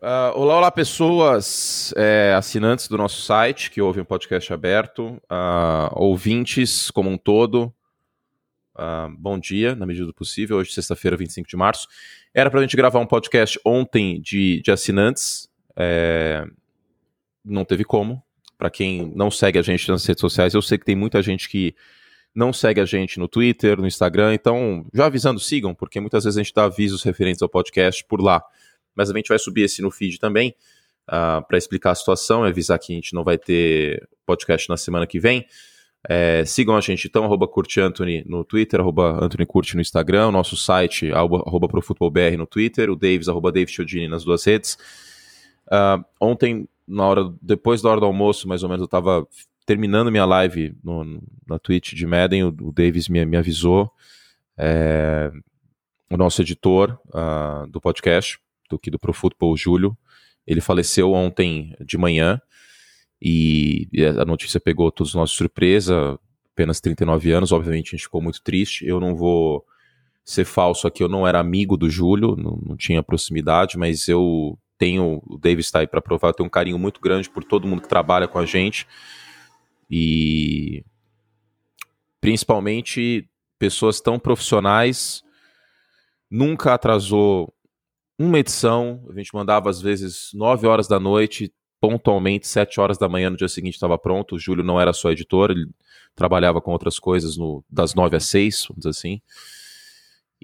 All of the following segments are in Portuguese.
Uh, olá, olá, pessoas é, assinantes do nosso site que ouvem o podcast aberto, uh, ouvintes como um todo. Uh, bom dia, na medida do possível. Hoje, sexta-feira, 25 de março. Era para a gente gravar um podcast ontem de, de assinantes. É... Não teve como. Para quem não segue a gente nas redes sociais, eu sei que tem muita gente que não segue a gente no Twitter, no Instagram. Então, já avisando, sigam, porque muitas vezes a gente dá avisos referentes ao podcast por lá mas a gente vai subir esse no feed também uh, ah, para explicar a situação e avisar que a gente não vai ter podcast na semana que vem. É, sigam a gente então, arroba no Twitter, arroba Anthony no Instagram, nosso site, arroba, ProFutebolBR no Twitter, o Davis, arroba Chiodini nas duas redes. Uh, ontem, na hora, depois da hora do almoço, mais ou menos, eu estava terminando minha live no, na Twitch de Madden, o, o Davis me, me avisou, é, o nosso editor uh, do podcast, do aqui do Pro Football, Júlio. Ele faleceu ontem de manhã e a notícia pegou todos nós de surpresa, apenas 39 anos, obviamente a gente ficou muito triste. Eu não vou ser falso aqui, eu não era amigo do Júlio, não, não tinha proximidade, mas eu tenho, o David está aí para provar, eu tenho um carinho muito grande por todo mundo que trabalha com a gente e principalmente pessoas tão profissionais, nunca atrasou uma edição, a gente mandava às vezes 9 horas da noite, pontualmente, 7 horas da manhã no dia seguinte estava pronto. O Júlio não era só editor, ele trabalhava com outras coisas no, das 9 às 6, vamos dizer assim.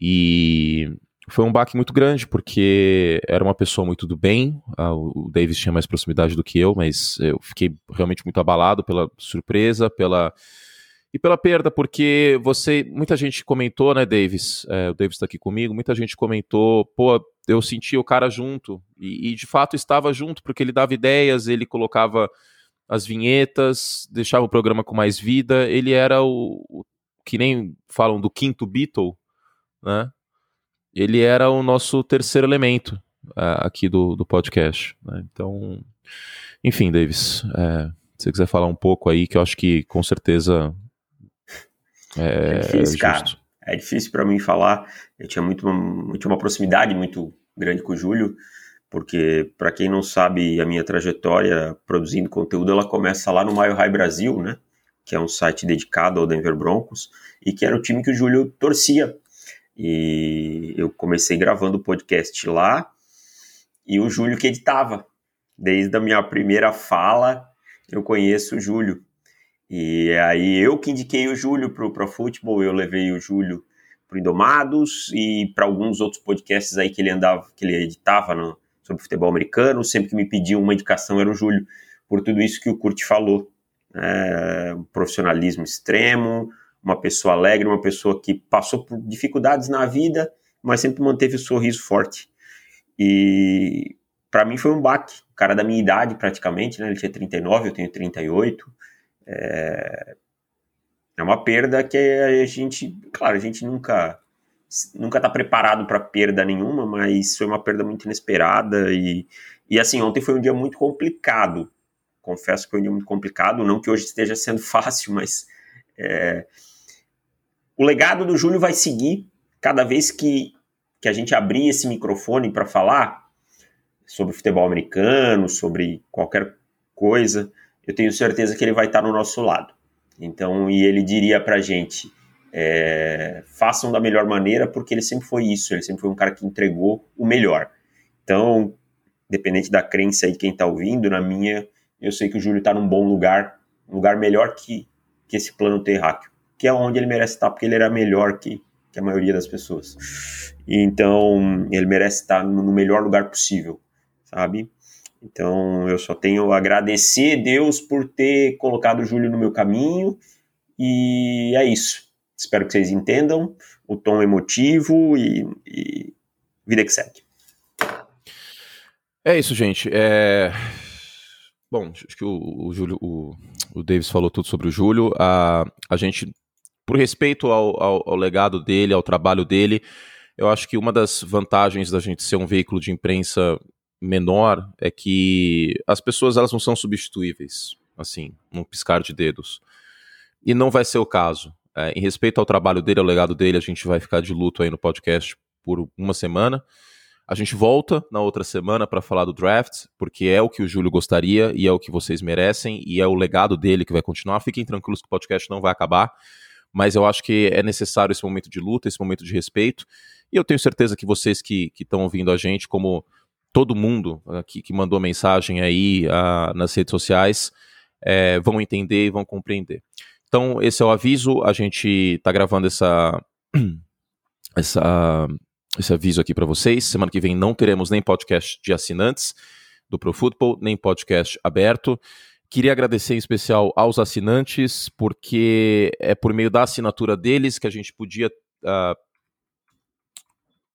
E foi um baque muito grande, porque era uma pessoa muito do bem. o Davis tinha mais proximidade do que eu, mas eu fiquei realmente muito abalado pela surpresa, pela e pela perda, porque você, muita gente comentou, né, Davis? É, o Davis está aqui comigo. Muita gente comentou, pô, eu sentia o cara junto e, e, de fato estava junto porque ele dava ideias, ele colocava as vinhetas, deixava o programa com mais vida. Ele era o, o que nem falam do quinto Beatle, né? Ele era o nosso terceiro elemento uh, aqui do, do podcast. Né? Então, enfim, Davis, é, se você quiser falar um pouco aí, que eu acho que com certeza é, é difícil, cara. É difícil para mim falar. Eu tinha muito, muito uma proximidade muito grande com o Júlio, porque para quem não sabe a minha trajetória produzindo conteúdo, ela começa lá no Mile High Brasil, né? Que é um site dedicado ao Denver Broncos e que era o time que o Júlio torcia. E eu comecei gravando o podcast lá e o Júlio que editava. Desde a minha primeira fala, eu conheço o Júlio. E aí eu que indiquei o Júlio para o Football, eu levei o Júlio para Indomados e para alguns outros podcasts aí que ele andava, que ele editava no, sobre futebol americano. Sempre que me pediam uma indicação era o Júlio, por tudo isso que o Kurt falou. É, um profissionalismo extremo, uma pessoa alegre, uma pessoa que passou por dificuldades na vida, mas sempre manteve o sorriso forte. E para mim foi um baque. O cara da minha idade, praticamente, né? Ele tinha 39, eu tenho 38. É, é uma perda que a gente, claro, a gente nunca nunca está preparado para perda nenhuma, mas foi uma perda muito inesperada e, e assim, ontem foi um dia muito complicado. Confesso que foi um dia muito complicado, não que hoje esteja sendo fácil, mas é, o legado do Júlio vai seguir cada vez que, que a gente abrir esse microfone para falar sobre futebol americano, sobre qualquer coisa eu tenho certeza que ele vai estar no nosso lado. Então, e ele diria para a gente: é, façam da melhor maneira, porque ele sempre foi isso, ele sempre foi um cara que entregou o melhor. Então, dependente da crença aí de quem está ouvindo, na minha, eu sei que o Júlio está num bom lugar, um lugar melhor que, que esse plano terráqueo, que é onde ele merece estar, porque ele era melhor que, que a maioria das pessoas. Então, ele merece estar no melhor lugar possível, sabe? Então eu só tenho a agradecer Deus por ter colocado o Júlio no meu caminho e é isso. Espero que vocês entendam o tom emotivo e, e vida que segue. É isso, gente. É... Bom, acho que o, o Júlio, o, o Davis falou tudo sobre o Júlio. A, a gente, por respeito ao, ao, ao legado dele, ao trabalho dele, eu acho que uma das vantagens da gente ser um veículo de imprensa menor é que as pessoas elas não são substituíveis, assim, num piscar de dedos. E não vai ser o caso. É, em respeito ao trabalho dele, ao legado dele, a gente vai ficar de luto aí no podcast por uma semana. A gente volta na outra semana para falar do draft, porque é o que o Júlio gostaria e é o que vocês merecem e é o legado dele que vai continuar. Fiquem tranquilos que o podcast não vai acabar, mas eu acho que é necessário esse momento de luta, esse momento de respeito. E eu tenho certeza que vocês que estão ouvindo a gente, como todo mundo aqui que mandou mensagem aí uh, nas redes sociais, é, vão entender e vão compreender. Então, esse é o aviso. A gente está gravando essa, essa, esse aviso aqui para vocês. Semana que vem não teremos nem podcast de assinantes do Pro Football, nem podcast aberto. Queria agradecer em especial aos assinantes, porque é por meio da assinatura deles que a gente podia. Uh,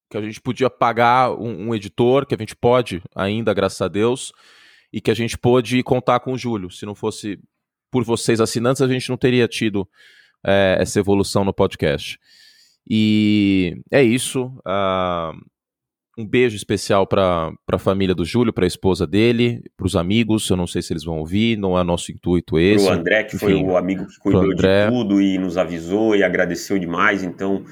que a gente podia pagar um, um, editor, que a gente pode ainda, graças a Deus, e que a gente pôde contar com o Júlio. Se não fosse por vocês assinantes, a gente não teria tido é, essa evolução no podcast. E é isso. Uh, um beijo especial para a família do Júlio, para a esposa dele, para os amigos. Eu não sei se eles vão ouvir, não é nosso intuito esse. O André, que Enfim, foi o amigo que cuidou de tudo e nos avisou e agradeceu demais. Então,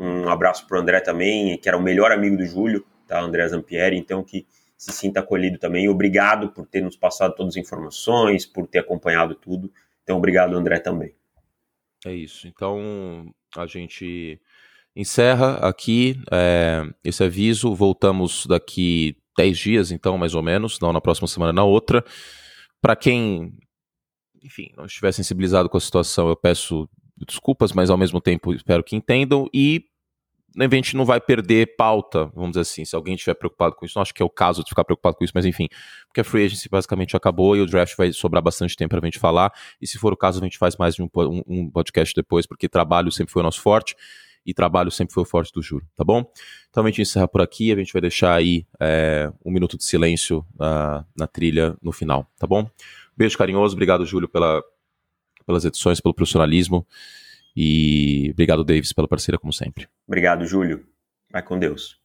um abraço para o André também, que era o melhor amigo do Júlio, tá? André Zampieri. Então, que se sinta acolhido também. Obrigado por ter nos passado todas as informações, por ter acompanhado tudo. Então, obrigado, André, também. É isso. Então, a gente encerra aqui é, esse aviso. Voltamos daqui 10 dias, então, mais ou menos, não na próxima semana, na outra. Para quem, enfim, não estiver sensibilizado com a situação, eu peço desculpas, mas ao mesmo tempo espero que entendam. E a gente não vai perder pauta, vamos dizer assim, se alguém estiver preocupado com isso. Não acho que é o caso de ficar preocupado com isso, mas enfim, porque a free agency basicamente acabou e o draft vai sobrar bastante tempo para a gente falar. E se for o caso, a gente faz mais de um, um, um, podcast depois, porque trabalho sempre foi o nosso forte e trabalho sempre foi o forte do juro, tá bom? Então a gente encerra por aqui, a gente vai deixar aí é, um minuto de silêncio uh, na trilha no final, tá bom? Beijo carinhoso, obrigado, Júlio, pela, pelas edições, pelo profissionalismo. E obrigado, Davis, pela parceria, como sempre. Obrigado, Júlio. Vai com Deus.